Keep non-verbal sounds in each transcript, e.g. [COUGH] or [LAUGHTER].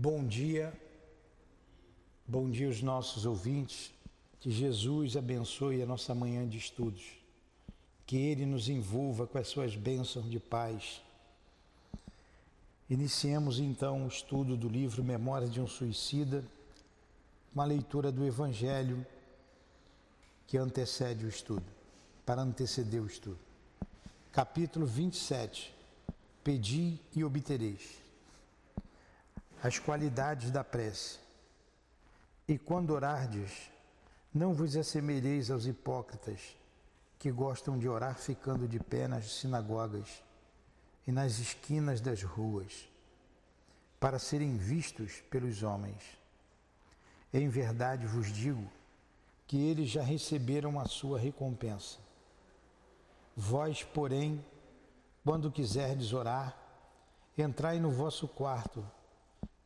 Bom dia, bom dia aos nossos ouvintes. Que Jesus abençoe a nossa manhã de estudos. Que Ele nos envolva com as suas bênçãos de paz. Iniciemos então o estudo do livro Memórias de um Suicida, uma leitura do Evangelho que antecede o estudo, para anteceder o estudo. Capítulo 27. Pedi e obtereis as qualidades da prece. E quando orardes, não vos assemelheis aos hipócritas, que gostam de orar ficando de pé nas sinagogas e nas esquinas das ruas, para serem vistos pelos homens. Em verdade vos digo que eles já receberam a sua recompensa. Vós, porém, quando quiserdes orar, entrai no vosso quarto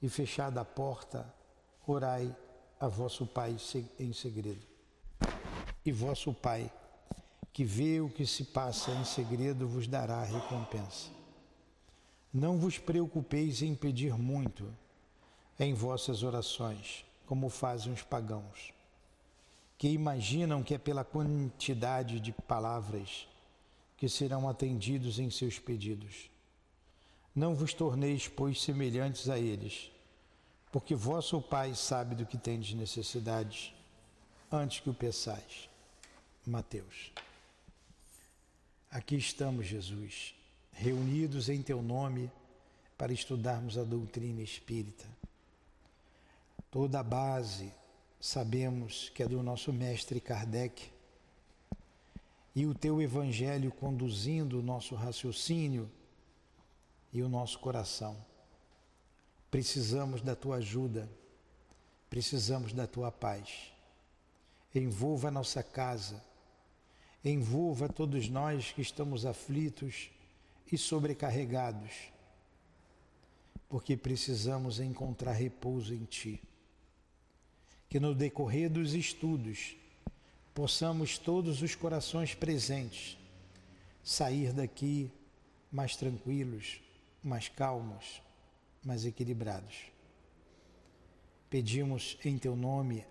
e fechada a porta, orai a vosso Pai em segredo. E vosso Pai, que vê o que se passa em segredo, vos dará a recompensa. Não vos preocupeis em pedir muito em vossas orações, como fazem os pagãos, que imaginam que é pela quantidade de palavras que serão atendidos em seus pedidos. Não vos torneis, pois, semelhantes a eles, porque vosso Pai sabe do que tendes necessidades antes que o peçais. Mateus. Aqui estamos, Jesus, reunidos em teu nome para estudarmos a doutrina espírita. Toda a base sabemos que é do nosso mestre Kardec. E o teu evangelho conduzindo o nosso raciocínio e o nosso coração. Precisamos da tua ajuda, precisamos da tua paz. Envolva a nossa casa, envolva todos nós que estamos aflitos e sobrecarregados, porque precisamos encontrar repouso em Ti. Que no decorrer dos estudos possamos todos os corações presentes sair daqui mais tranquilos, mais calmos mas equilibrados. Pedimos em teu nome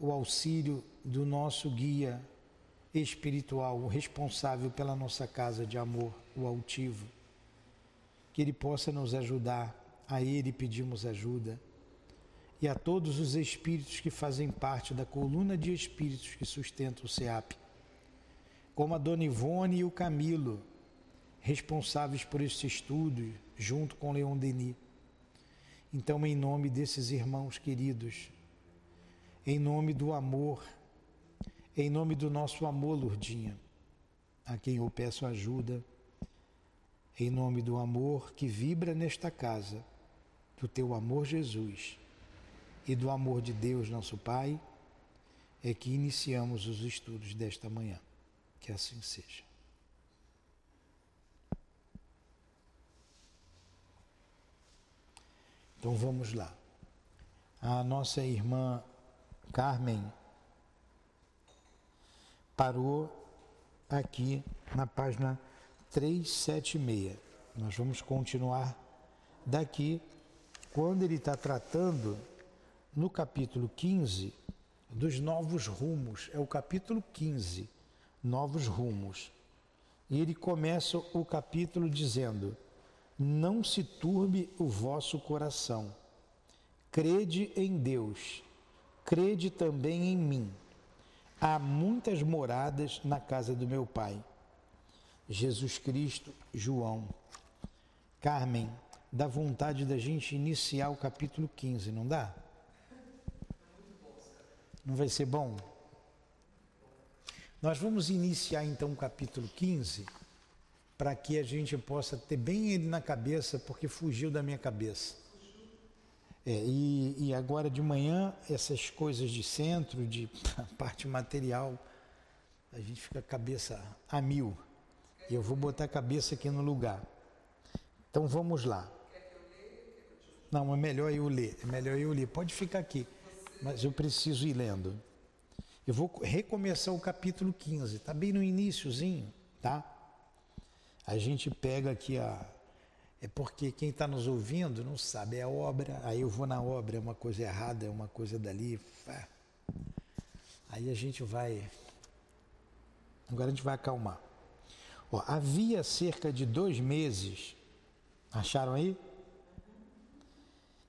o auxílio do nosso guia espiritual, o responsável pela nossa casa de amor, o altivo. Que ele possa nos ajudar, a ele pedimos ajuda. E a todos os espíritos que fazem parte da coluna de espíritos que sustenta o SEAP, como a Dona Ivone e o Camilo, responsáveis por este estudo, junto com Leon Denis então, em nome desses irmãos queridos, em nome do amor, em nome do nosso amor, Lurdinha, a quem eu peço ajuda, em nome do amor que vibra nesta casa, do teu amor, Jesus, e do amor de Deus, nosso Pai, é que iniciamos os estudos desta manhã. Que assim seja. Então vamos lá. A nossa irmã Carmen parou aqui na página 376. Nós vamos continuar daqui quando ele está tratando no capítulo 15 dos novos rumos. É o capítulo 15, novos rumos. E ele começa o capítulo dizendo: não se turbe o vosso coração. Crede em Deus, crede também em mim. Há muitas moradas na casa do meu Pai. Jesus Cristo, João. Carmen, dá vontade da gente iniciar o capítulo 15, não dá? Não vai ser bom? Nós vamos iniciar então o capítulo 15 para que a gente possa ter bem ele na cabeça, porque fugiu da minha cabeça. É, e, e, agora de manhã, essas coisas de centro, de [LAUGHS] parte material, a gente fica a cabeça a mil. Eu vou botar a cabeça aqui no lugar. Então vamos lá. Não, é melhor eu ler. É melhor eu ler. Pode ficar aqui. Mas eu preciso ir lendo. Eu vou recomeçar o capítulo 15. Está bem no iníciozinho, tá? A gente pega aqui a. É porque quem está nos ouvindo não sabe, é obra, aí eu vou na obra, é uma coisa errada, é uma coisa dali. Aí a gente vai. Agora a gente vai acalmar. Ó, havia cerca de dois meses, acharam aí?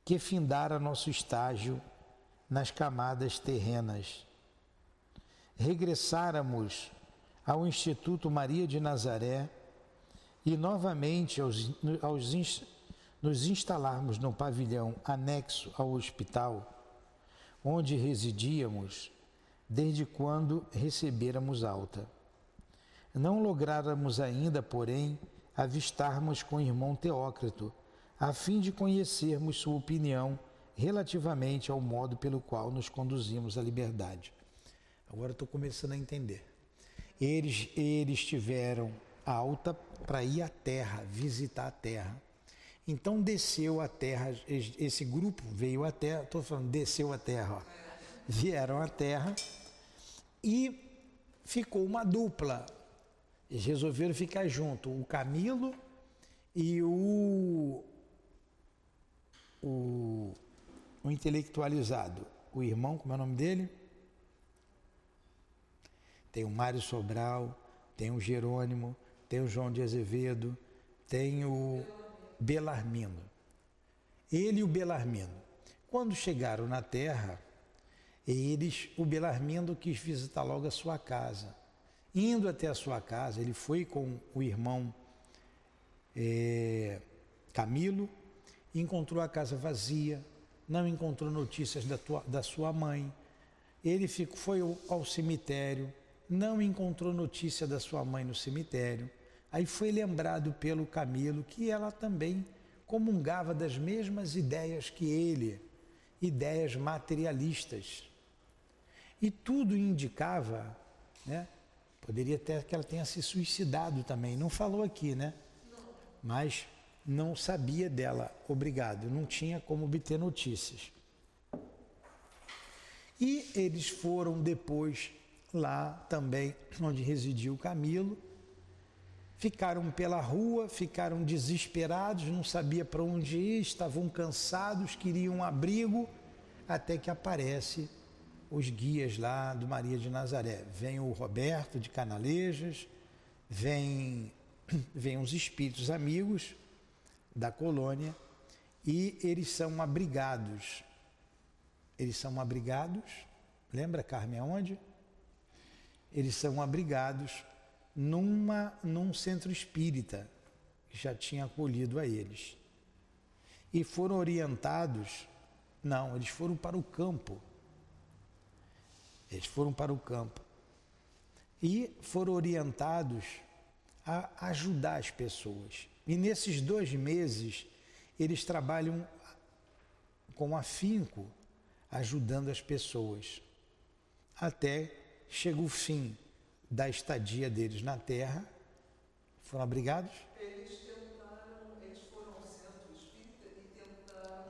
Que findara nosso estágio nas camadas terrenas. Regressáramos ao Instituto Maria de Nazaré e novamente aos, aos, nos instalarmos no pavilhão anexo ao hospital, onde residíamos desde quando recebêramos alta. Não lográramos ainda, porém, avistarmos com o irmão Teócrito, a fim de conhecermos sua opinião relativamente ao modo pelo qual nos conduzimos à liberdade. Agora estou começando a entender. Eles, eles tiveram alta para ir à terra, visitar a terra. Então desceu a terra, esse grupo veio à terra, estou falando, desceu a terra, ó. vieram à terra e ficou uma dupla. Eles resolveram ficar junto, o Camilo e o, o, o intelectualizado, o irmão, como é o nome dele? Tem o Mário Sobral, tem o Jerônimo, tem o João de Azevedo, tem o Belarmino. Ele e o Belarmino. Quando chegaram na terra, eles, o Belarmino quis visitar logo a sua casa. Indo até a sua casa, ele foi com o irmão é, Camilo, encontrou a casa vazia, não encontrou notícias da, tua, da sua mãe. Ele ficou, foi ao, cemitério, não encontrou notícia da sua mãe no cemitério. Aí foi lembrado pelo Camilo que ela também comungava das mesmas ideias que ele, ideias materialistas. E tudo indicava, né? Poderia até que ela tenha se suicidado também. Não falou aqui, né? Mas não sabia dela. Obrigado. Não tinha como obter notícias. E eles foram depois lá também onde residia o Camilo Ficaram pela rua, ficaram desesperados, não sabia para onde ir, estavam cansados, queriam abrigo, até que aparece os guias lá do Maria de Nazaré. Vem o Roberto de Canalejas, vem, [CLEARS THROAT] vem os espíritos amigos da colônia e eles são abrigados. Eles são abrigados, lembra Carmen aonde? Eles são abrigados numa, num centro espírita que já tinha acolhido a eles. E foram orientados, não, eles foram para o campo. Eles foram para o campo. E foram orientados a ajudar as pessoas. E nesses dois meses, eles trabalham com afinco, ajudando as pessoas. Até chega o fim da estadia deles na Terra, foram abrigados? Eles tentaram, eles foram ao centro espírita e tentaram,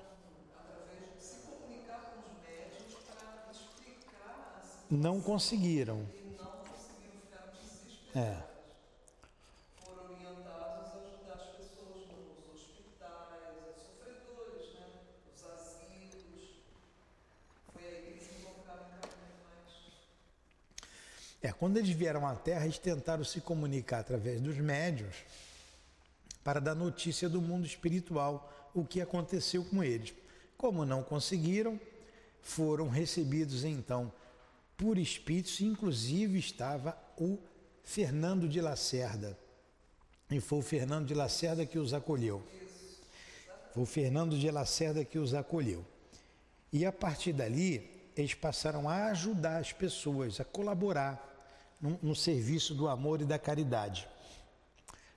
através de se comunicar com os médios para explicar a Não conseguiram. E não conseguiram, ficar desesperados. É. É, quando eles vieram à Terra, eles tentaram se comunicar através dos médios para dar notícia do mundo espiritual, o que aconteceu com eles. Como não conseguiram, foram recebidos então por espíritos, inclusive estava o Fernando de Lacerda. E foi o Fernando de Lacerda que os acolheu. Foi o Fernando de Lacerda que os acolheu. E a partir dali, eles passaram a ajudar as pessoas, a colaborar no, serviço do amor e da caridade.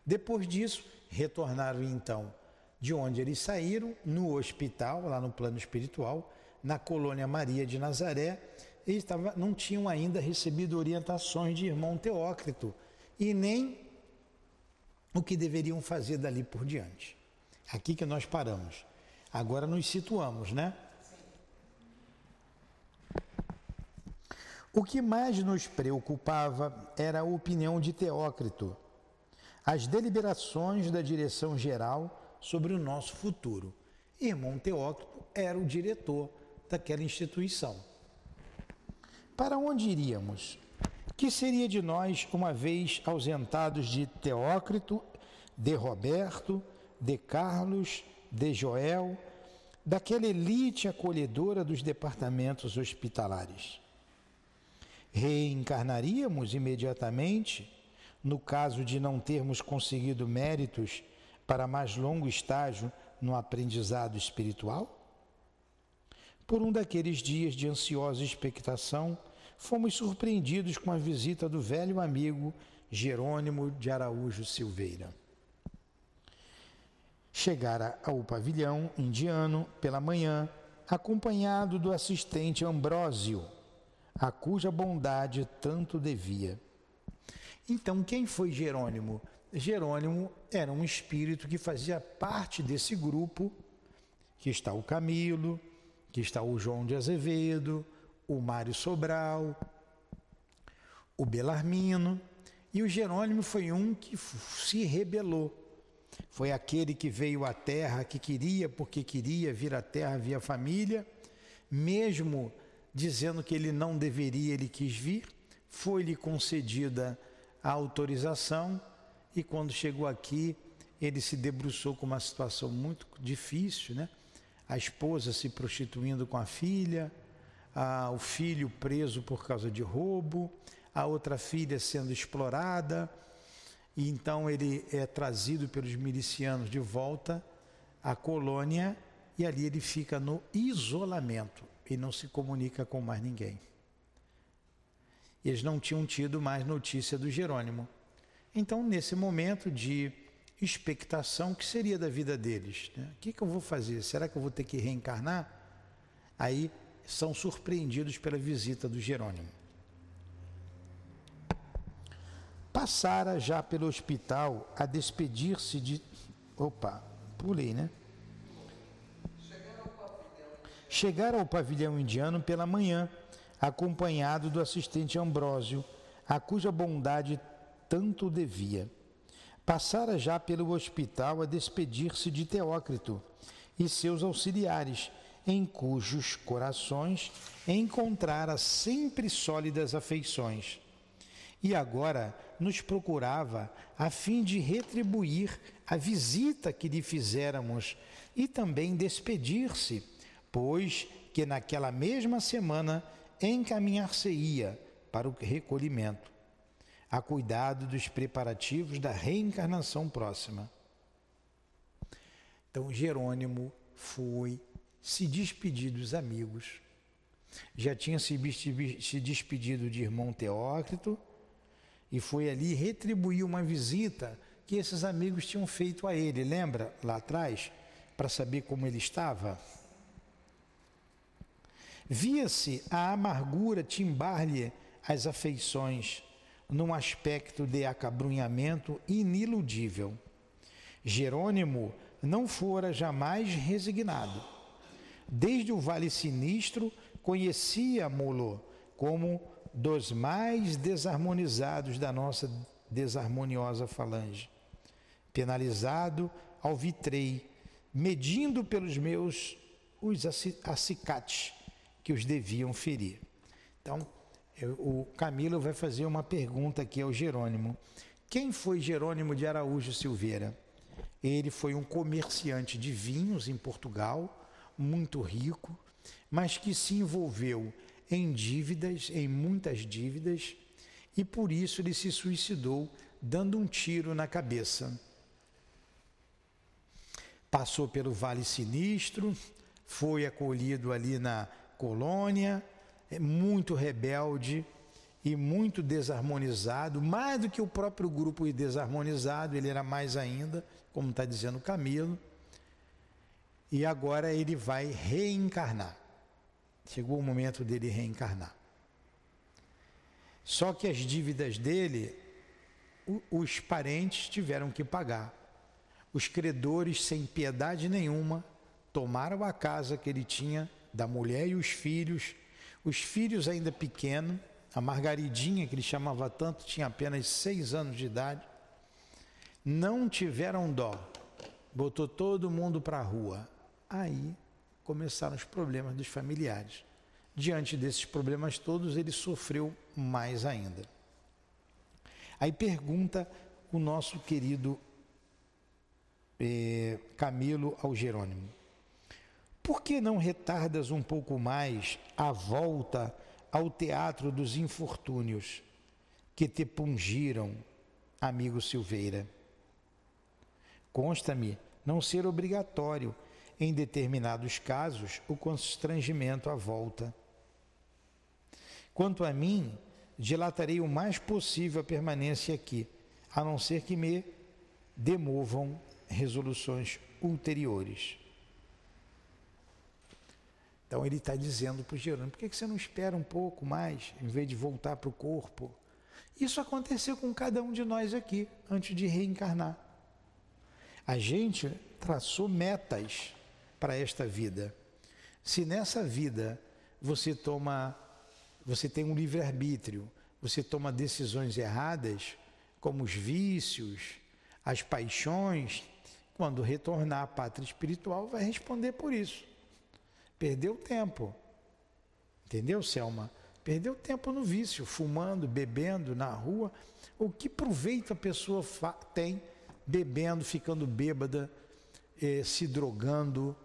Depois disso, retornaram então de onde eles saíram, no hospital, lá no plano espiritual, na colônia Maria de Nazaré, eles estava, não tinham ainda recebido orientações de irmão Teócrito e nem o que deveriam fazer dali por diante. Aqui que nós paramos. Agora nos situamos, né? O que mais nos preocupava era a opinião de Teócrito. As deliberações da direção geral sobre o nosso futuro. Irmão Teócrito era o diretor daquela instituição. Para onde iríamos? Que seria de nós, uma vez ausentados de Teócrito, de Roberto, de Carlos, de Joel, daquela elite acolhedora dos departamentos hospitalares? Reencarnaríamos imediatamente, no caso de não termos conseguido méritos para mais longo estágio no aprendizado espiritual? Por um daqueles dias de ansiosa expectação, fomos surpreendidos com a visita do velho amigo Jerônimo de Araújo Silveira. Chegara ao pavilhão indiano pela manhã, acompanhado do assistente Ambrósio, a cuja bondade tanto devia. Então, quem foi Jerônimo? Jerônimo era um espírito que fazia parte desse grupo, que está o Camilo, que está o João de Azevedo, o Mário Sobral, o Belarmino, e o Jerônimo foi um que se rebelou. Foi aquele que veio à terra, que queria, porque queria vir à terra via família, mesmo dizendo que ele não deveria, ele quis vir, foi-lhe concedida a autorização e quando chegou aqui, ele se debruçou com uma situação muito difícil, né? A esposa se prostituindo com a filha, a, o filho preso por causa de roubo, a outra filha sendo explorada, e então ele é trazido pelos milicianos de volta à colônia e ali ele fica no isolamento e não se comunica com mais ninguém. Eles não tinham tido mais notícia do Jerônimo. Então, nesse momento de expectação, que seria da vida deles? Né? O que, que eu vou fazer? Será que eu vou ter que reencarnar? Aí são surpreendidos pela visita do Jerônimo. Passara já pelo hospital a despedir-se de. Opa, pulei, né? Chegaram ao pavilhão indiano pela manhã, acompanhado do assistente Ambrósio, a cuja bondade tanto devia. Passara já pelo hospital a despedir-se de Teócrito e seus auxiliares, em cujos corações encontrara sempre sólidas afeições. E agora nos procurava a fim de retribuir a visita que lhe fizéramos e também despedir-se, pois que naquela mesma semana encaminhar-se-ia para o recolhimento a cuidado dos preparativos da reencarnação próxima. Então, Jerônimo foi se despedir dos amigos. Já tinha se despedido de irmão Teócrito e foi ali retribuir uma visita que esses amigos tinham feito a ele. Lembra lá atrás? Para saber como ele estava? Via-se a amargura timbar-lhe as afeições num aspecto de acabrunhamento iniludível. Jerônimo não fora jamais resignado. Desde o Vale Sinistro, conhecia-mo-lo como dos mais desarmonizados da nossa desarmoniosa falange. Penalizado ao vitrei, medindo pelos meus os acicates que os deviam ferir. Então, o Camilo vai fazer uma pergunta aqui ao Jerônimo. Quem foi Jerônimo de Araújo Silveira? Ele foi um comerciante de vinhos em Portugal, muito rico, mas que se envolveu em dívidas, em muitas dívidas, e por isso ele se suicidou dando um tiro na cabeça. Passou pelo Vale Sinistro, foi acolhido ali na colônia, é muito rebelde e muito desarmonizado, mais do que o próprio grupo desarmonizado, ele era mais ainda, como está dizendo Camilo. E agora ele vai reencarnar. Chegou o momento dele reencarnar. Só que as dívidas dele, os parentes tiveram que pagar. Os credores, sem piedade nenhuma, tomaram a casa que ele tinha, da mulher e os filhos, os filhos ainda pequenos, a Margaridinha, que ele chamava tanto, tinha apenas seis anos de idade, não tiveram dó, botou todo mundo para a rua. Aí começaram os problemas dos familiares. Diante desses problemas todos, ele sofreu mais ainda. Aí pergunta o nosso querido eh, Camilo ao Jerônimo: Por que não retardas um pouco mais a volta ao teatro dos infortúnios que te pungiram, amigo Silveira? Consta-me não ser obrigatório, em determinados casos, o constrangimento à volta. Quanto a mim, dilatarei o mais possível a permanência aqui, a não ser que me demovam resoluções ulteriores. Então ele está dizendo para o Jerônimo, por que você não espera um pouco mais, em vez de voltar para o corpo? Isso aconteceu com cada um de nós aqui, antes de reencarnar. A gente traçou metas para esta vida. Se nessa vida você toma, você tem um livre-arbítrio, você toma decisões erradas, como os vícios, as paixões, quando retornar à pátria espiritual, vai responder por isso. Perdeu tempo. Entendeu, Selma? Perdeu tempo no vício, fumando, bebendo na rua. O que proveito a pessoa tem bebendo, ficando bêbada, eh, se drogando,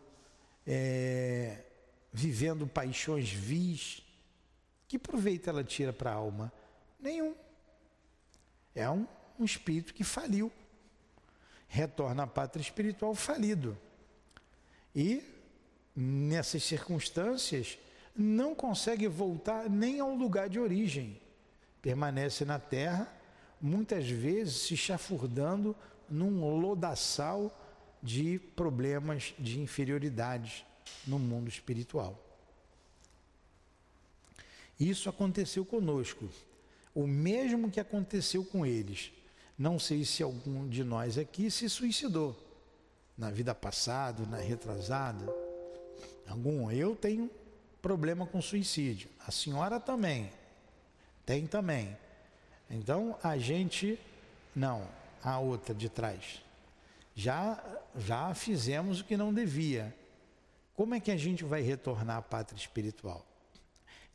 eh, vivendo paixões vis? Que proveito ela tira para a alma? Nenhum. É um, um espírito que faliu retorna à pátria espiritual falido. E, nessas circunstâncias, não consegue voltar nem ao lugar de origem. Permanece na terra, muitas vezes se chafurdando num lodaçal de problemas de inferioridade no mundo espiritual. Isso aconteceu conosco. O mesmo que aconteceu com eles não sei se algum de nós aqui se suicidou na vida passada, na retrasada. Algum. Eu tenho problema com suicídio. A senhora também. Tem também. Então a gente. Não, a outra de trás. Já, já fizemos o que não devia. Como é que a gente vai retornar à pátria espiritual?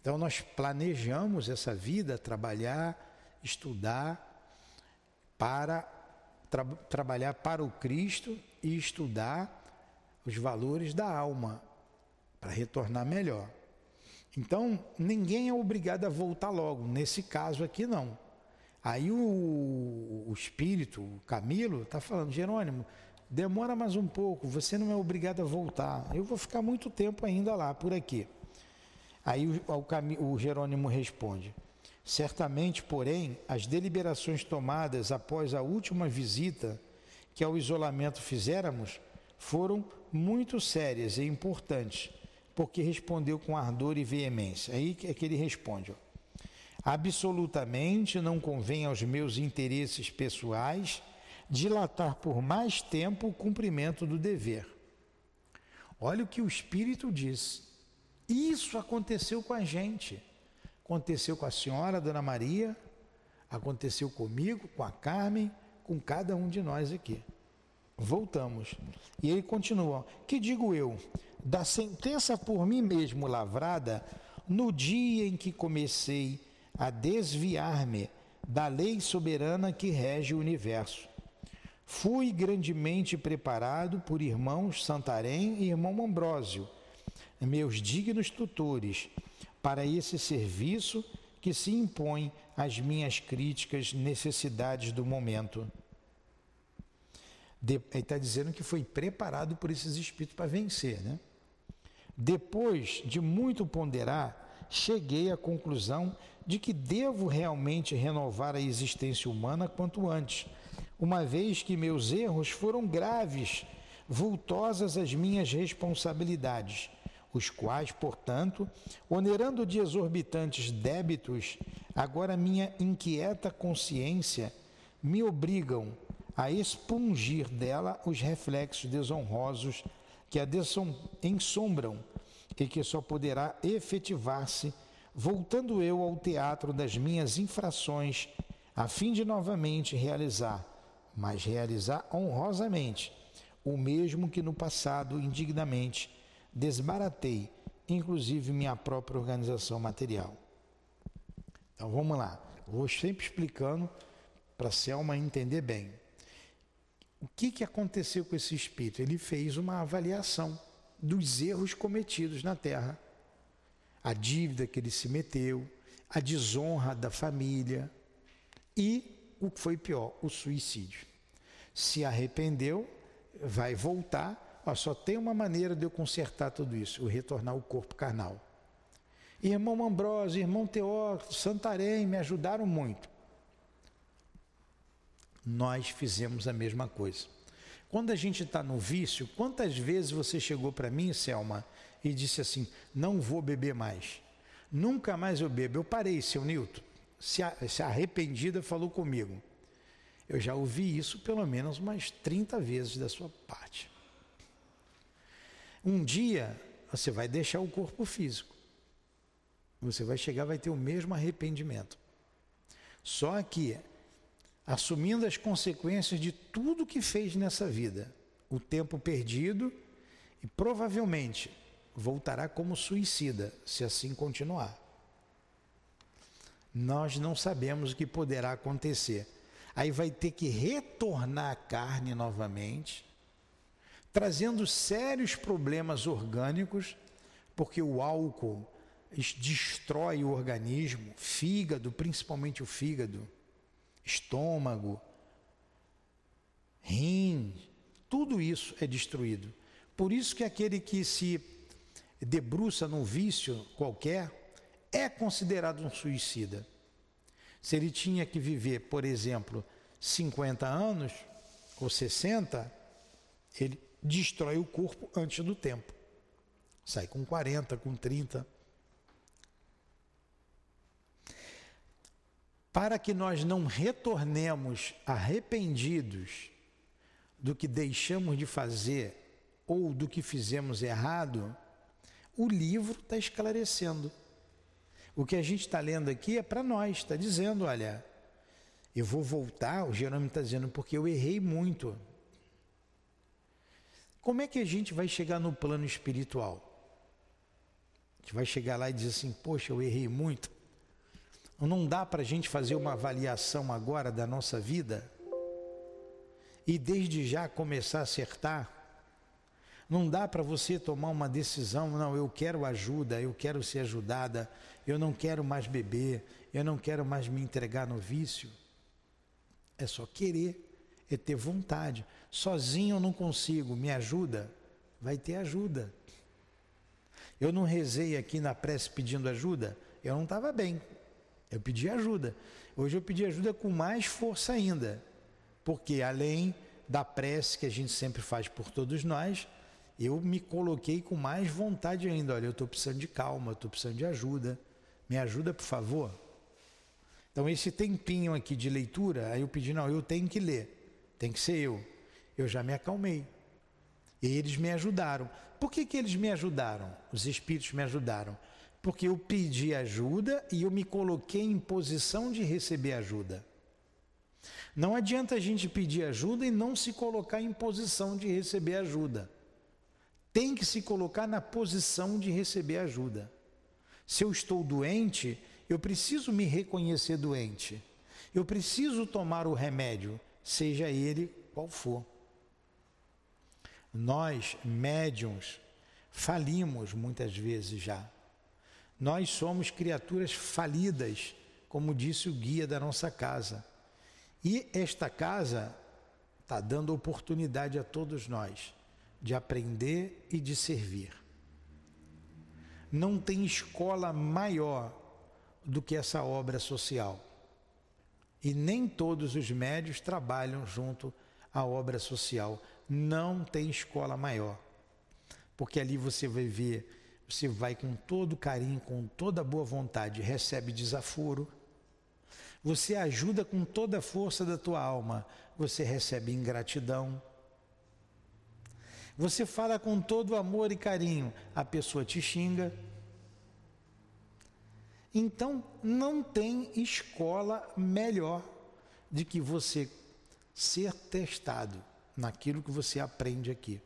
Então nós planejamos essa vida, trabalhar, estudar, para tra trabalhar para o Cristo e estudar os valores da alma para retornar melhor. Então, ninguém é obrigado a voltar logo, nesse caso aqui não. Aí o, o espírito, o Camilo, está falando, Jerônimo, demora mais um pouco, você não é obrigado a voltar. Eu vou ficar muito tempo ainda lá, por aqui. Aí o, o, o Jerônimo responde: Certamente, porém, as deliberações tomadas após a última visita que ao isolamento fizéramos foram muito sérias e importantes, porque respondeu com ardor e veemência. Aí é que ele responde: ó, Absolutamente não convém aos meus interesses pessoais dilatar por mais tempo o cumprimento do dever. Olha o que o Espírito diz. Isso aconteceu com a gente. Aconteceu com a senhora, Dona Maria, aconteceu comigo, com a Carmen, com cada um de nós aqui. Voltamos. E ele continua: Que digo eu? Da sentença por mim mesmo lavrada, no dia em que comecei a desviar-me da lei soberana que rege o universo. Fui grandemente preparado por irmãos Santarém e irmão Ambrósio, meus dignos tutores, para esse serviço que se impõe às minhas críticas necessidades do momento. De, ele está dizendo que foi preparado por esses espíritos para vencer, né? Depois de muito ponderar, cheguei à conclusão de que devo realmente renovar a existência humana quanto antes, uma vez que meus erros foram graves, vultosas as minhas responsabilidades os quais, portanto, onerando de exorbitantes débitos, agora minha inquieta consciência me obrigam a expungir dela os reflexos desonrosos que a ensombram e que só poderá efetivar-se voltando eu ao teatro das minhas infrações, a fim de novamente realizar, mas realizar honrosamente, o mesmo que no passado indignamente desbaratei, inclusive minha própria organização material. Então vamos lá, vou sempre explicando para a Selma entender bem. O que, que aconteceu com esse espírito? Ele fez uma avaliação dos erros cometidos na Terra, a dívida que ele se meteu, a desonra da família e o que foi pior, o suicídio. Se arrependeu, vai voltar. Ó, só tem uma maneira de eu consertar tudo isso: o retornar ao corpo carnal. Irmão Ambrosio, irmão Teó, Santarém me ajudaram muito. Nós fizemos a mesma coisa. Quando a gente está no vício, quantas vezes você chegou para mim, Selma, e disse assim: não vou beber mais. Nunca mais eu bebo. Eu parei, seu Nilton. Se, se arrependida falou comigo. Eu já ouvi isso pelo menos umas 30 vezes da sua parte. Um dia você vai deixar o corpo físico. Você vai chegar, vai ter o mesmo arrependimento. Só que assumindo as consequências de tudo que fez nessa vida, o tempo perdido e provavelmente voltará como suicida, se assim continuar. Nós não sabemos o que poderá acontecer. Aí vai ter que retornar a carne novamente, trazendo sérios problemas orgânicos, porque o álcool destrói o organismo, fígado, principalmente o fígado estômago, rim, tudo isso é destruído. Por isso que aquele que se debruça num vício qualquer é considerado um suicida. Se ele tinha que viver, por exemplo, 50 anos ou 60, ele destrói o corpo antes do tempo. Sai com 40, com 30. Para que nós não retornemos arrependidos do que deixamos de fazer ou do que fizemos errado, o livro está esclarecendo. O que a gente está lendo aqui é para nós, está dizendo: olha, eu vou voltar, o Jerônimo está dizendo, porque eu errei muito. Como é que a gente vai chegar no plano espiritual? A gente vai chegar lá e dizer assim: poxa, eu errei muito. Não dá para a gente fazer uma avaliação agora da nossa vida e desde já começar a acertar? Não dá para você tomar uma decisão, não, eu quero ajuda, eu quero ser ajudada, eu não quero mais beber, eu não quero mais me entregar no vício. É só querer, é ter vontade. Sozinho eu não consigo, me ajuda? Vai ter ajuda. Eu não rezei aqui na prece pedindo ajuda, eu não estava bem, eu pedi ajuda. Hoje eu pedi ajuda com mais força ainda, porque além da prece que a gente sempre faz por todos nós, eu me coloquei com mais vontade ainda. Olha, eu estou precisando de calma, estou precisando de ajuda. Me ajuda, por favor. Então, esse tempinho aqui de leitura, aí eu pedi, não, eu tenho que ler, tem que ser eu. Eu já me acalmei. E eles me ajudaram. Por que, que eles me ajudaram? Os espíritos me ajudaram porque eu pedi ajuda e eu me coloquei em posição de receber ajuda. Não adianta a gente pedir ajuda e não se colocar em posição de receber ajuda. Tem que se colocar na posição de receber ajuda. Se eu estou doente, eu preciso me reconhecer doente. Eu preciso tomar o remédio, seja ele qual for. Nós, médiums, falimos muitas vezes já. Nós somos criaturas falidas, como disse o guia da nossa casa. E esta casa está dando oportunidade a todos nós de aprender e de servir. Não tem escola maior do que essa obra social. E nem todos os médios trabalham junto à obra social. Não tem escola maior. Porque ali você vai ver você vai com todo carinho, com toda boa vontade, recebe desaforo. Você ajuda com toda a força da tua alma, você recebe ingratidão. Você fala com todo amor e carinho, a pessoa te xinga. Então, não tem escola melhor de que você ser testado naquilo que você aprende aqui.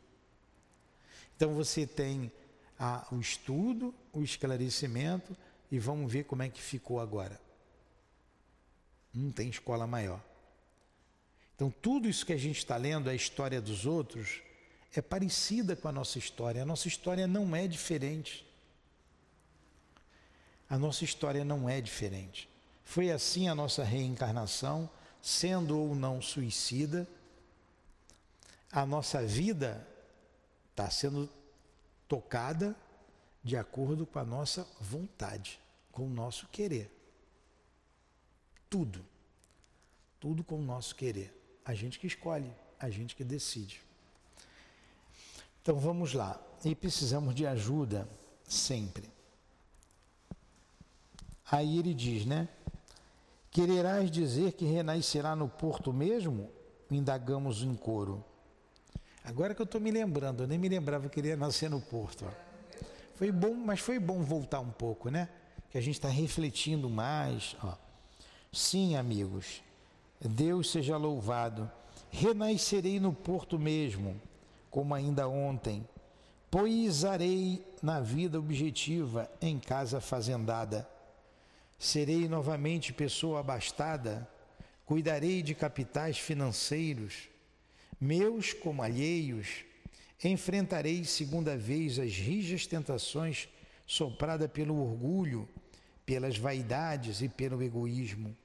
Então você tem a, o estudo, o esclarecimento e vamos ver como é que ficou agora. Não tem escola maior. Então tudo isso que a gente está lendo, a história dos outros, é parecida com a nossa história. A nossa história não é diferente. A nossa história não é diferente. Foi assim a nossa reencarnação, sendo ou não suicida. A nossa vida está sendo tocada de acordo com a nossa vontade, com o nosso querer. Tudo. Tudo com o nosso querer. A gente que escolhe, a gente que decide. Então vamos lá. E precisamos de ajuda sempre. Aí ele diz, né? Quererás dizer que renascerá no porto mesmo? Indagamos em coro. Agora que eu estou me lembrando, eu nem me lembrava que ele ia nascer no porto. Ó. Foi bom, mas foi bom voltar um pouco, né? Que a gente está refletindo mais. Ó. Sim, amigos, Deus seja louvado. Renascerei no porto mesmo, como ainda ontem. Poisarei na vida objetiva, em casa fazendada serei novamente pessoa abastada, cuidarei de capitais financeiros, meus como alheios, enfrentarei segunda vez as rijas tentações soprada pelo orgulho, pelas vaidades e pelo egoísmo.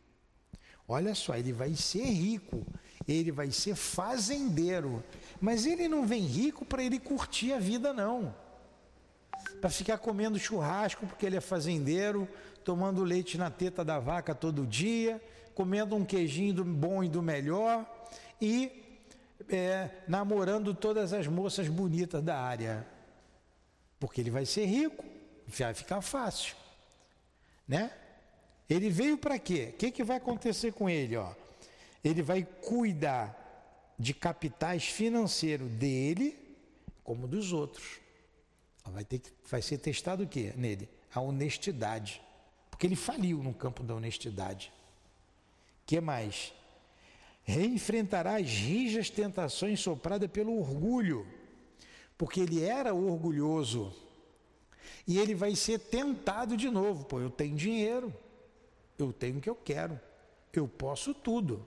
Olha só, ele vai ser rico, ele vai ser fazendeiro, mas ele não vem rico para ele curtir a vida, não. Para ficar comendo churrasco porque ele é fazendeiro, tomando leite na teta da vaca todo dia, comendo um queijinho do bom e do melhor e é, namorando todas as moças bonitas da área. Porque ele vai ser rico, vai ficar fácil. Né? Ele veio para quê? O que, que vai acontecer com ele? Ó? Ele vai cuidar de capitais financeiros dele como dos outros. Vai, ter que, vai ser testado o quê nele? A honestidade. Porque ele faliu no campo da honestidade. que mais? Reenfrentará as rijas tentações sopradas pelo orgulho, porque ele era orgulhoso. E ele vai ser tentado de novo. Pô, eu tenho dinheiro, eu tenho o que eu quero, eu posso tudo.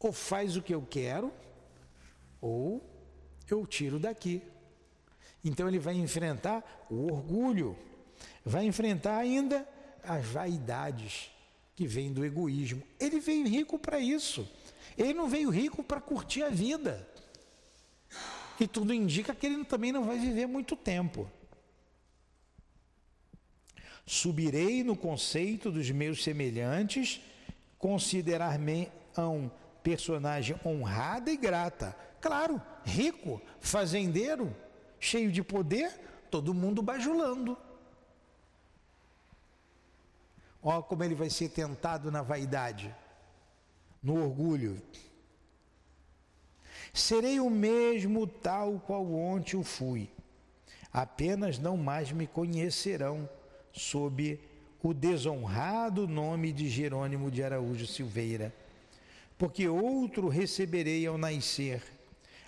Ou faz o que eu quero, ou eu tiro daqui. Então ele vai enfrentar o orgulho, vai enfrentar ainda as vaidades que vêm do egoísmo. Ele veio rico para isso. Ele não veio rico para curtir a vida. E tudo indica que ele também não vai viver muito tempo. Subirei no conceito dos meus semelhantes, considerar-me um personagem honrada e grata. Claro, rico, fazendeiro, cheio de poder, todo mundo bajulando. Olha como ele vai ser tentado na vaidade, no orgulho. Serei o mesmo tal qual ontem o fui, apenas não mais me conhecerão sob o desonrado nome de Jerônimo de Araújo Silveira, porque outro receberei ao nascer,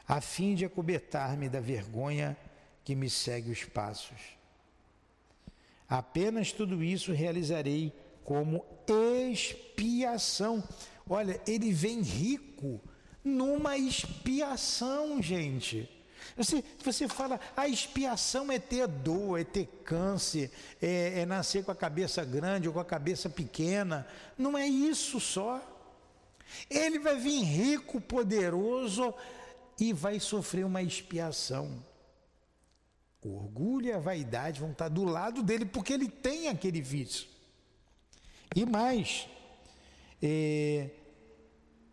a fim de acobertar-me da vergonha que me segue os passos. Apenas tudo isso realizarei como expiação. Olha, ele vem rico numa expiação, gente. Você, você fala, a expiação é ter dor, é ter câncer, é, é nascer com a cabeça grande ou com a cabeça pequena. Não é isso só. Ele vai vir rico, poderoso e vai sofrer uma expiação. O orgulho e a vaidade vão estar do lado dele porque ele tem aquele vício. E mais, é,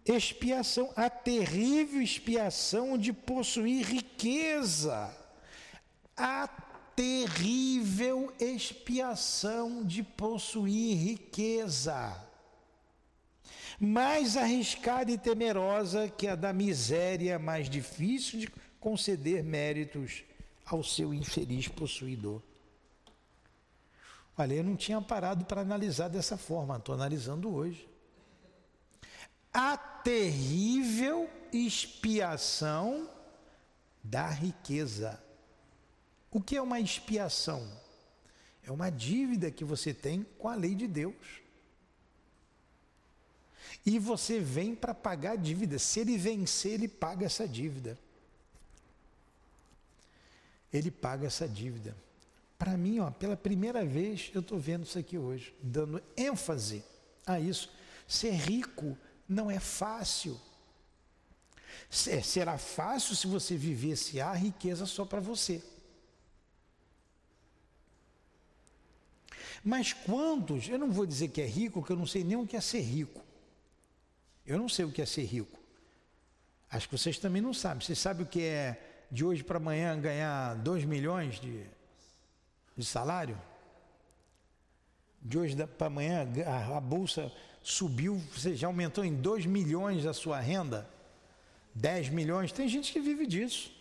expiação, a terrível expiação de possuir riqueza. A terrível expiação de possuir riqueza. Mais arriscada e temerosa que a da miséria, mais difícil de conceder méritos ao seu infeliz possuidor. Olha, eu não tinha parado para analisar dessa forma, estou analisando hoje. a terrível expiação da riqueza. O que é uma expiação? É uma dívida que você tem com a lei de Deus. E você vem para pagar a dívida. Se ele vencer, ele paga essa dívida. Ele paga essa dívida. Para mim, ó, pela primeira vez, eu estou vendo isso aqui hoje, dando ênfase a isso. Ser rico não é fácil. Será fácil se você vivesse a riqueza só para você. Mas quantos, eu não vou dizer que é rico, porque eu não sei nem o que é ser rico. Eu não sei o que é ser rico. Acho que vocês também não sabem. Vocês sabem o que é de hoje para amanhã ganhar 2 milhões de, de salário? De hoje para amanhã a, a bolsa subiu, você já aumentou em 2 milhões a sua renda? 10 milhões? Tem gente que vive disso.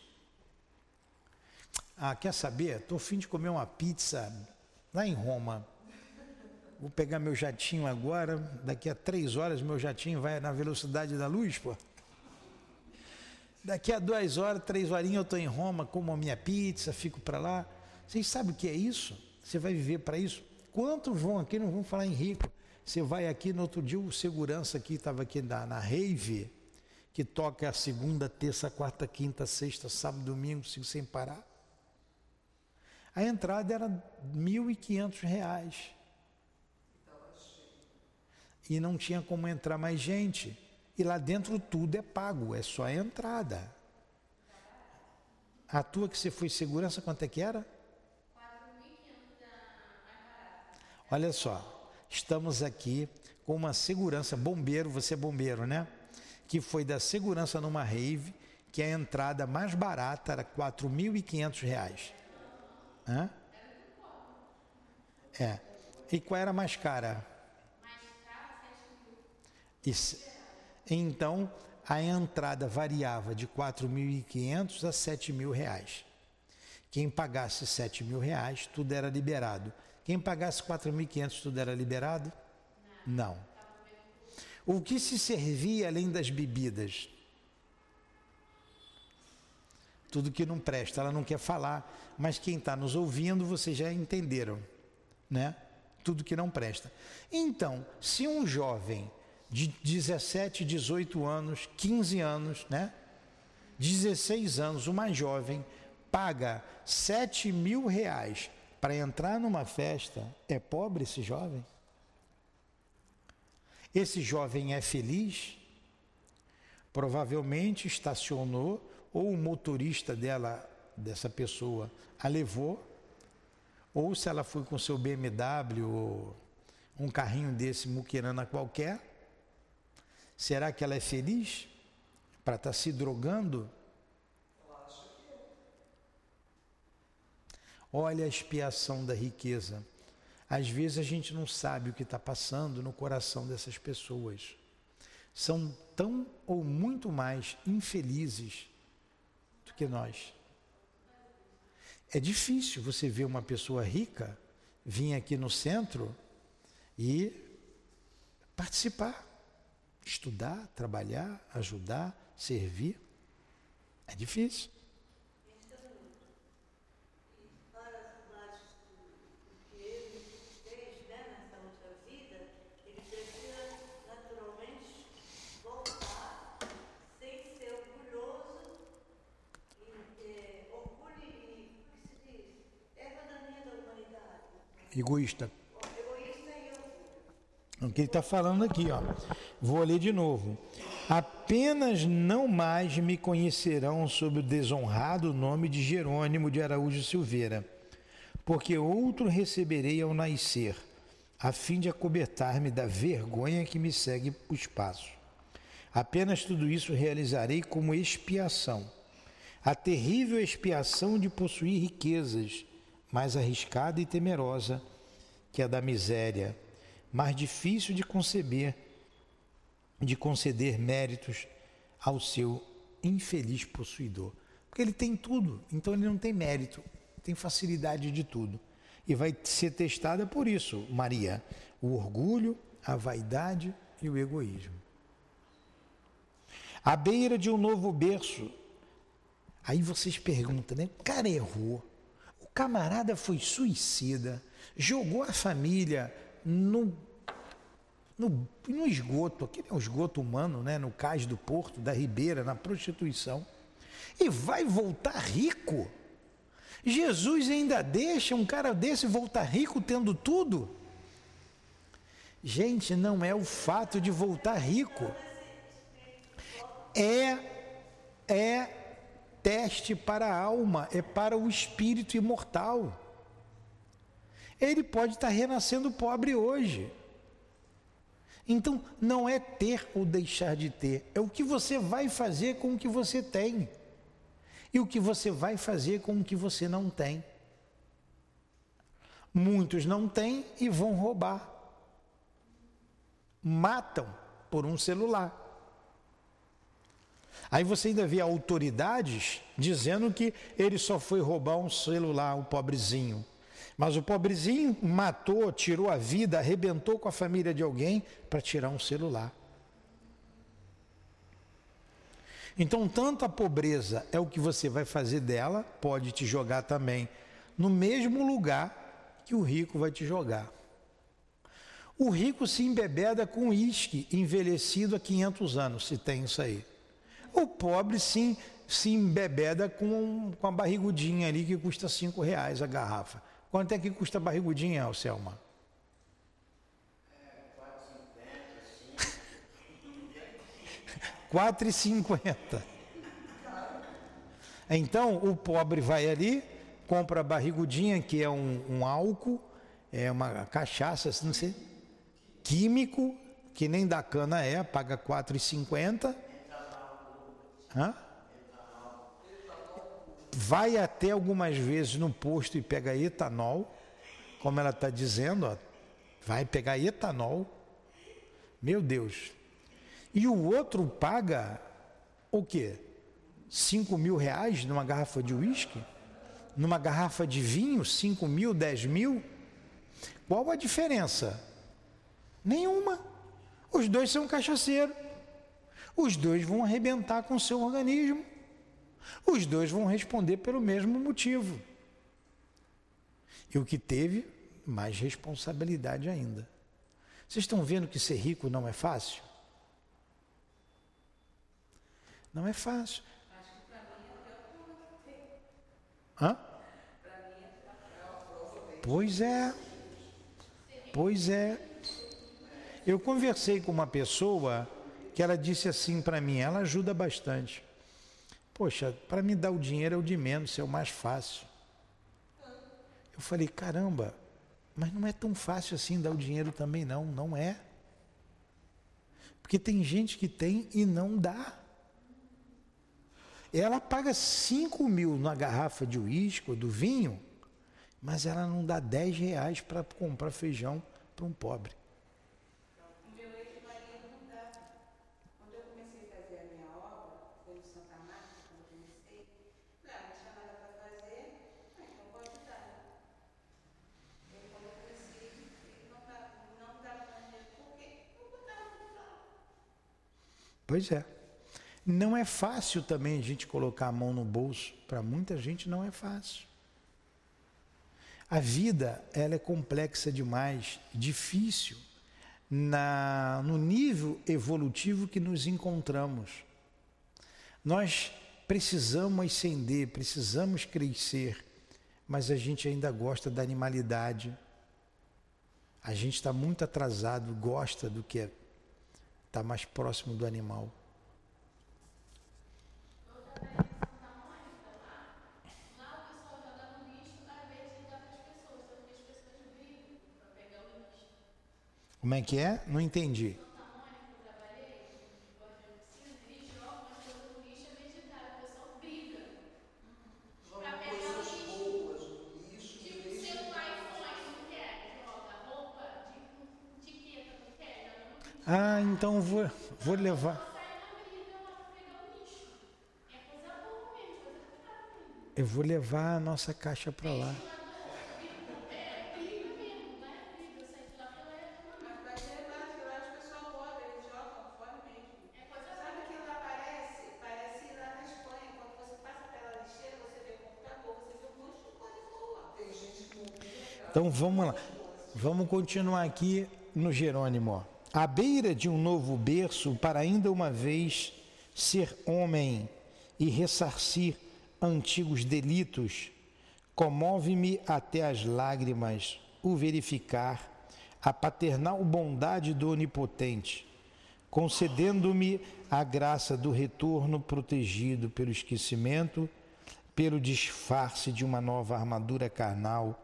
Ah, quer saber? Estou fim de comer uma pizza lá em Roma. Vou pegar meu jatinho agora, daqui a três horas meu jatinho vai na velocidade da luz, pô. Daqui a duas horas, três horinhas eu estou em Roma, como a minha pizza, fico para lá. Vocês sabem o que é isso? Você vai viver para isso? Quantos vão aqui, não vão falar em rico? Você vai aqui, no outro dia o segurança aqui, estava aqui na, na Rave, que toca a segunda, terça, quarta, quinta, sexta, sábado, domingo, sem parar. A entrada era R$ 1.500 e não tinha como entrar mais gente. E lá dentro tudo é pago, é só a entrada. A tua que você foi segurança, quanto é que era? Olha só, estamos aqui com uma segurança, bombeiro, você é bombeiro, né? Que foi da segurança numa rave, que a entrada mais barata era R$ 4.500. Hã? É. E qual era a mais cara? Então, a entrada variava de 4.500 a 7 mil reais. Quem pagasse 7 mil reais, tudo era liberado. Quem pagasse 4.500, tudo era liberado? Não. O que se servia além das bebidas? Tudo que não presta, ela não quer falar, mas quem está nos ouvindo, vocês já entenderam, né? Tudo que não presta. Então, se um jovem de 17, 18 anos, 15 anos, né? 16 anos, mais jovem, paga 7 mil reais para entrar numa festa, é pobre esse jovem? Esse jovem é feliz? Provavelmente estacionou, ou o motorista dela, dessa pessoa, a levou, ou se ela foi com seu BMW ou um carrinho desse muquirana qualquer, Será que ela é feliz para estar tá se drogando? Olha a expiação da riqueza. Às vezes a gente não sabe o que está passando no coração dessas pessoas. São tão ou muito mais infelizes do que nós. É difícil você ver uma pessoa rica vir aqui no centro e participar estudar, trabalhar, ajudar, servir. É difícil. Egoísta. O que ele está falando aqui, ó. Vou ler de novo. Apenas não mais me conhecerão sob o desonrado nome de Jerônimo de Araújo Silveira, porque outro receberei ao nascer, a fim de acobertar-me da vergonha que me segue o espaço. Apenas tudo isso realizarei como expiação. A terrível expiação de possuir riquezas, mais arriscada e temerosa que a da miséria mais difícil de conceber, de conceder méritos ao seu infeliz possuidor. Porque ele tem tudo, então ele não tem mérito, tem facilidade de tudo. E vai ser testada por isso, Maria, o orgulho, a vaidade e o egoísmo. À beira de um novo berço. Aí vocês perguntam, né? O cara errou. Camarada foi suicida, jogou a família no, no, no esgoto, aquele é o esgoto humano, né? No cais do porto, da ribeira, na prostituição. E vai voltar rico. Jesus ainda deixa um cara desse voltar rico tendo tudo? Gente, não é o fato de voltar rico. É é teste para a alma, é para o espírito imortal. Ele pode estar renascendo pobre hoje. Então, não é ter ou deixar de ter, é o que você vai fazer com o que você tem. E o que você vai fazer com o que você não tem. Muitos não têm e vão roubar matam por um celular. Aí você ainda vê autoridades dizendo que ele só foi roubar um celular, o pobrezinho. Mas o pobrezinho matou, tirou a vida, arrebentou com a família de alguém para tirar um celular. Então, tanto a pobreza é o que você vai fazer dela, pode te jogar também no mesmo lugar que o rico vai te jogar. O rico se embebeda com uísque envelhecido há 500 anos, se tem isso aí. O pobre sim se embebeda com, com a barrigudinha ali que custa 5 reais a garrafa. Quanto é que custa a barrigudinha, Selma? Quatro e cinquenta. Então o pobre vai ali, compra a barrigudinha, que é um, um álcool, é uma cachaça, não sei químico, que nem da cana é, paga R$ 4,50. Hã? Vai até algumas vezes no posto e pega etanol, como ela está dizendo, ó, vai pegar etanol. Meu Deus. E o outro paga o quê? 5 mil reais numa garrafa de uísque? Numa garrafa de vinho, 5 mil, 10 mil? Qual a diferença? Nenhuma. Os dois são cachaceiros. Os dois vão arrebentar com o seu organismo. Os dois vão responder pelo mesmo motivo. E o que teve, mais responsabilidade ainda. Vocês estão vendo que ser rico não é fácil? Não é fácil. Hã? Pois é. Pois é. Eu conversei com uma pessoa que ela disse assim para mim, ela ajuda bastante. Poxa, para me dar o dinheiro é o de menos, é o mais fácil. Eu falei, caramba, mas não é tão fácil assim dar o dinheiro também não, não é. Porque tem gente que tem e não dá. Ela paga 5 mil na garrafa de uísque ou do vinho, mas ela não dá 10 reais para comprar feijão para um pobre. Pois é. Não é fácil também a gente colocar a mão no bolso. Para muita gente não é fácil. A vida, ela é complexa demais, difícil na, no nível evolutivo que nos encontramos. Nós precisamos ascender, precisamos crescer, mas a gente ainda gosta da animalidade. A gente está muito atrasado, gosta do que é está mais próximo do animal. Como é que é? Não entendi. então vou, vou levar. Eu vou levar a nossa caixa para lá. Então vamos lá. Vamos continuar aqui no Jerônimo. À beira de um novo berço, para ainda uma vez ser homem e ressarcir antigos delitos, comove-me até as lágrimas o verificar a paternal bondade do Onipotente, concedendo-me a graça do retorno protegido pelo esquecimento, pelo disfarce de uma nova armadura carnal,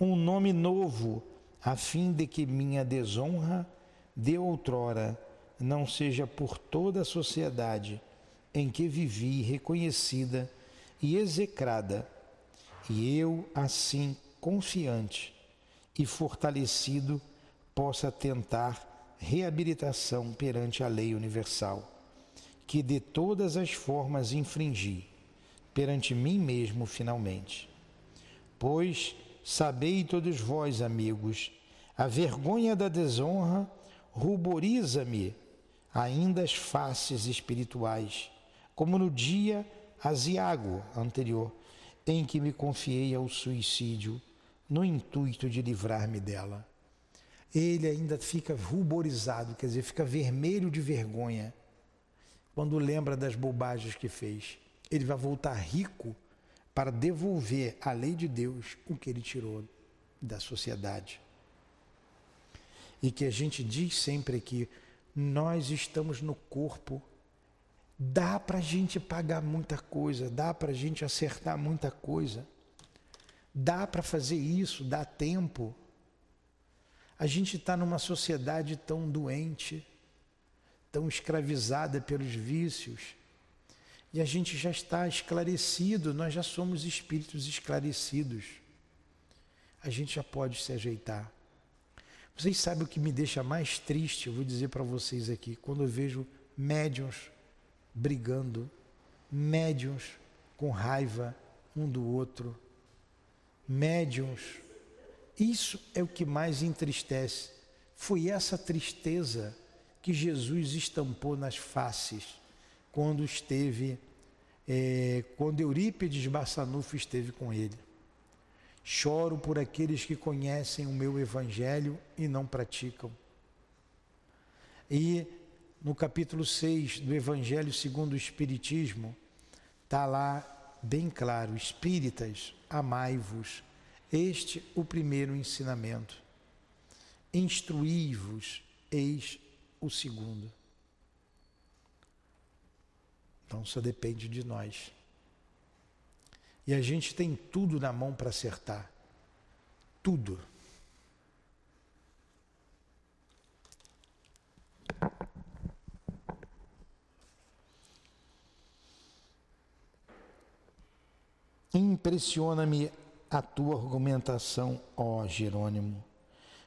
um nome novo, a fim de que minha desonra de outrora não seja por toda a sociedade em que vivi reconhecida e execrada, e eu, assim, confiante, e fortalecido possa tentar reabilitação perante a lei universal, que de todas as formas infringi, perante mim mesmo finalmente. Pois sabei todos vós, amigos, a vergonha da desonra ruboriza-me ainda as faces espirituais, como no dia aziago anterior, em que me confiei ao suicídio no intuito de livrar-me dela. Ele ainda fica ruborizado, quer dizer, fica vermelho de vergonha quando lembra das bobagens que fez. Ele vai voltar rico para devolver à lei de Deus o que ele tirou da sociedade. E que a gente diz sempre que nós estamos no corpo, dá para a gente pagar muita coisa, dá para a gente acertar muita coisa. Dá para fazer isso, dá tempo. A gente está numa sociedade tão doente, tão escravizada pelos vícios, e a gente já está esclarecido, nós já somos espíritos esclarecidos. A gente já pode se ajeitar. Vocês sabem o que me deixa mais triste, eu vou dizer para vocês aqui, quando eu vejo médiums brigando, médiums com raiva um do outro médiums. Isso é o que mais entristece. Foi essa tristeza que Jesus estampou nas faces quando esteve, é, quando Eurípides Bassanufo esteve com ele. Choro por aqueles que conhecem o meu evangelho e não praticam. E no capítulo 6 do Evangelho segundo o Espiritismo, está lá bem claro: espíritas, amai-vos. Este o primeiro ensinamento. Instruí-vos, eis o segundo. Então só depende de nós. E a gente tem tudo na mão para acertar. Tudo. Impressiona-me a tua argumentação, ó Jerônimo.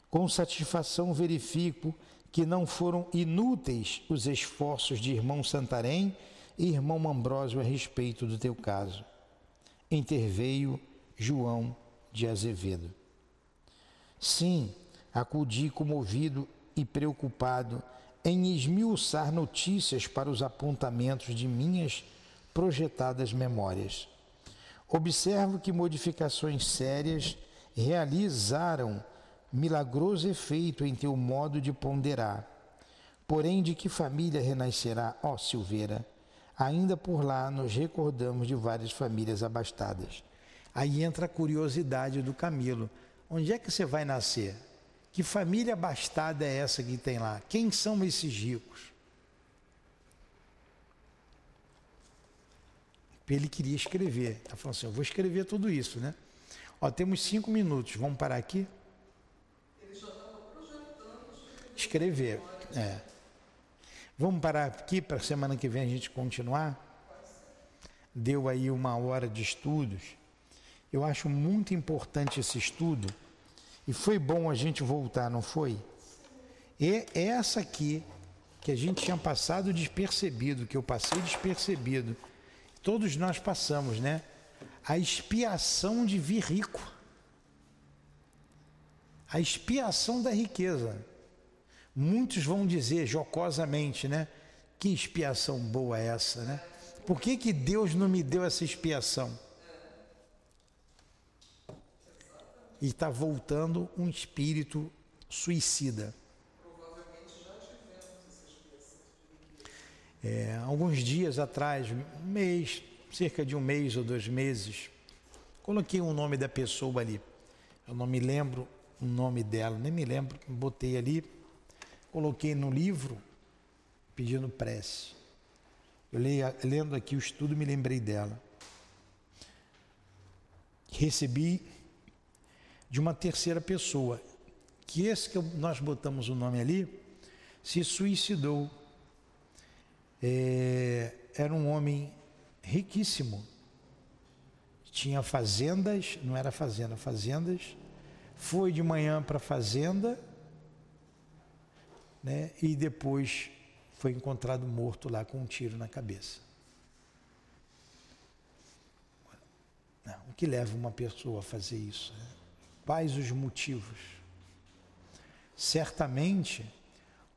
Com satisfação verifico que não foram inúteis os esforços de irmão Santarém e irmão Ambrósio a respeito do teu caso. Interveio João de Azevedo. Sim, acudi comovido e preocupado em esmiuçar notícias para os apontamentos de minhas projetadas memórias observo que modificações sérias realizaram milagroso efeito em teu modo de ponderar. Porém, de que família renascerá, ó Silveira? Ainda por lá nos recordamos de várias famílias abastadas. Aí entra a curiosidade do Camilo. Onde é que você vai nascer? Que família abastada é essa que tem lá? Quem são esses ricos? ele queria escrever. Ele falou assim: eu vou escrever tudo isso, né? Ó, temos cinco minutos, vamos parar aqui? Escrever, é. Vamos parar aqui para semana que vem a gente continuar? Deu aí uma hora de estudos. Eu acho muito importante esse estudo e foi bom a gente voltar, não foi? E essa aqui que a gente tinha passado despercebido, que eu passei despercebido Todos nós passamos, né? A expiação de vir rico. A expiação da riqueza. Muitos vão dizer jocosamente, né? Que expiação boa é essa, né? Por que, que Deus não me deu essa expiação? e está voltando um espírito suicida. É, alguns dias atrás, um mês, cerca de um mês ou dois meses, coloquei o nome da pessoa ali. Eu não me lembro o nome dela, nem me lembro, botei ali, coloquei no livro pedindo prece. Eu leia, lendo aqui o estudo, me lembrei dela. Recebi de uma terceira pessoa, que esse que nós botamos o nome ali, se suicidou. É, era um homem riquíssimo. Tinha fazendas, não era fazenda, fazendas. Foi de manhã para a fazenda, né? E depois foi encontrado morto lá com um tiro na cabeça. Não, o que leva uma pessoa a fazer isso? Né? Quais os motivos? Certamente,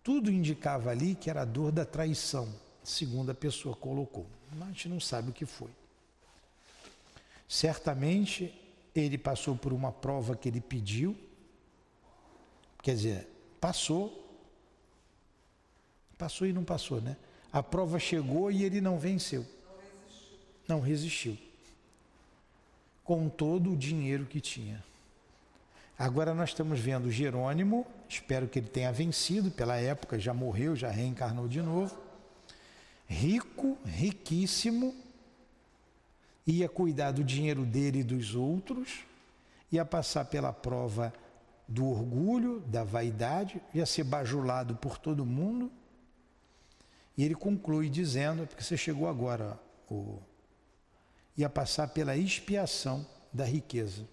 tudo indicava ali que era a dor da traição, segundo a pessoa colocou. Mas a gente não sabe o que foi. Certamente, ele passou por uma prova que ele pediu, quer dizer, passou, passou e não passou, né? A prova chegou e ele não venceu. Não resistiu. Com todo o dinheiro que tinha. Agora nós estamos vendo Jerônimo, espero que ele tenha vencido pela época, já morreu, já reencarnou de novo. Rico, riquíssimo, ia cuidar do dinheiro dele e dos outros, ia passar pela prova do orgulho, da vaidade, ia ser bajulado por todo mundo. E ele conclui dizendo, porque você chegou agora, o, ia passar pela expiação da riqueza.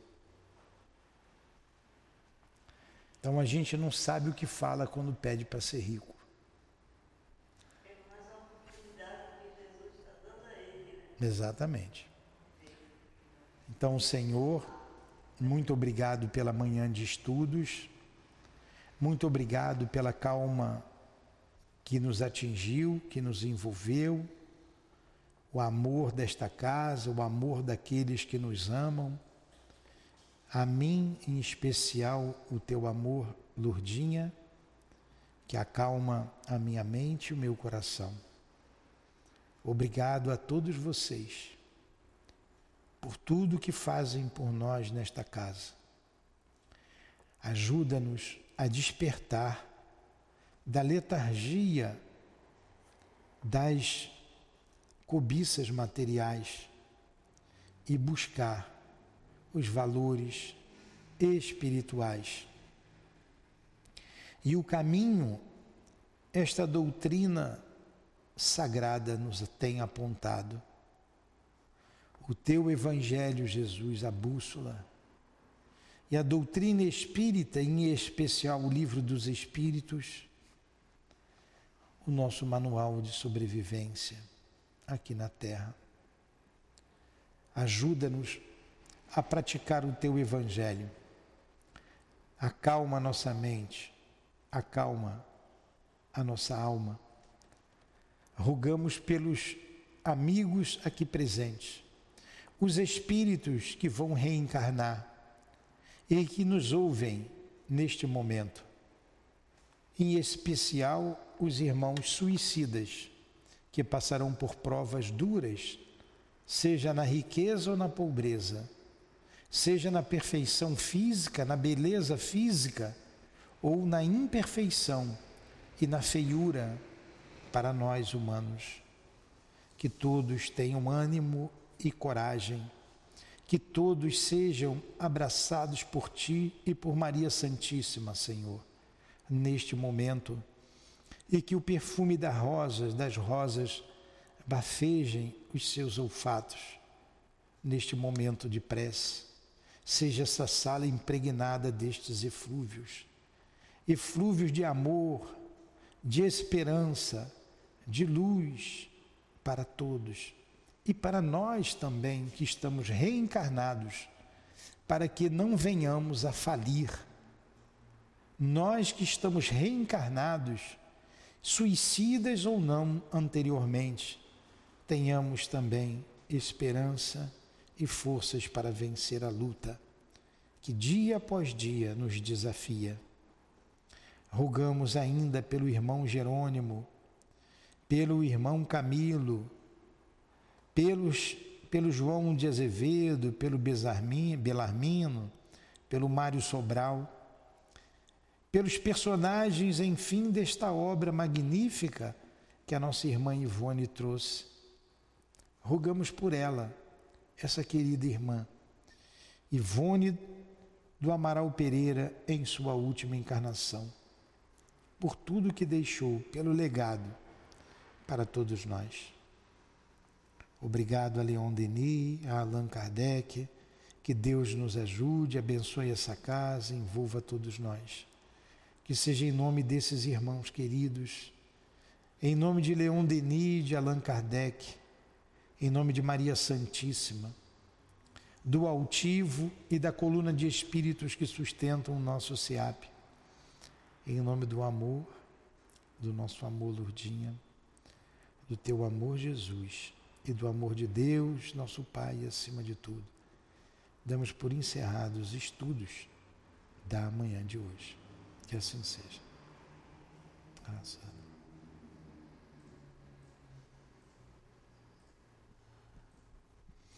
Então a gente não sabe o que fala quando pede para ser rico. Exatamente. Então, Senhor, muito obrigado pela manhã de estudos, muito obrigado pela calma que nos atingiu, que nos envolveu, o amor desta casa, o amor daqueles que nos amam a mim, em especial, o teu amor, Lourdinha, que acalma a minha mente e o meu coração. Obrigado a todos vocês por tudo que fazem por nós nesta casa. Ajuda-nos a despertar da letargia das cobiças materiais e buscar os valores espirituais. E o caminho, esta doutrina sagrada nos tem apontado. O teu Evangelho, Jesus, a bússola. E a doutrina espírita, em especial o livro dos Espíritos, o nosso manual de sobrevivência aqui na Terra. Ajuda-nos a praticar o teu evangelho. Acalma nossa mente, acalma a nossa alma. Rogamos pelos amigos aqui presentes, os espíritos que vão reencarnar e que nos ouvem neste momento, em especial os irmãos suicidas que passarão por provas duras, seja na riqueza ou na pobreza seja na perfeição física, na beleza física, ou na imperfeição e na feiura para nós humanos. Que todos tenham ânimo e coragem, que todos sejam abraçados por Ti e por Maria Santíssima, Senhor, neste momento, e que o perfume das rosas, das rosas, bafejem os seus olfatos neste momento de prece seja essa sala impregnada destes eflúvios eflúvios de amor, de esperança, de luz para todos e para nós também que estamos reencarnados, para que não venhamos a falir. Nós que estamos reencarnados, suicidas ou não anteriormente, tenhamos também esperança e forças para vencer a luta. Que dia após dia nos desafia. Rogamos ainda pelo irmão Jerônimo, pelo irmão Camilo, pelos, pelo João de Azevedo, pelo Belarmino, pelo Mário Sobral, pelos personagens, enfim, desta obra magnífica que a nossa irmã Ivone trouxe. Rogamos por ela, essa querida irmã, Ivone do Amaral Pereira, em sua última encarnação, por tudo que deixou, pelo legado para todos nós. Obrigado a Leon Denis, a Allan Kardec, que Deus nos ajude, abençoe essa casa, envolva todos nós. Que seja em nome desses irmãos queridos, em nome de Leon Denis, de Allan Kardec, em nome de Maria Santíssima, do altivo e da coluna de espíritos que sustentam o nosso SEAP, em nome do amor, do nosso amor, Lourdinha, do teu amor, Jesus, e do amor de Deus, nosso Pai, acima de tudo damos por encerrados os estudos da manhã de hoje. Que assim seja. Graças a Deus.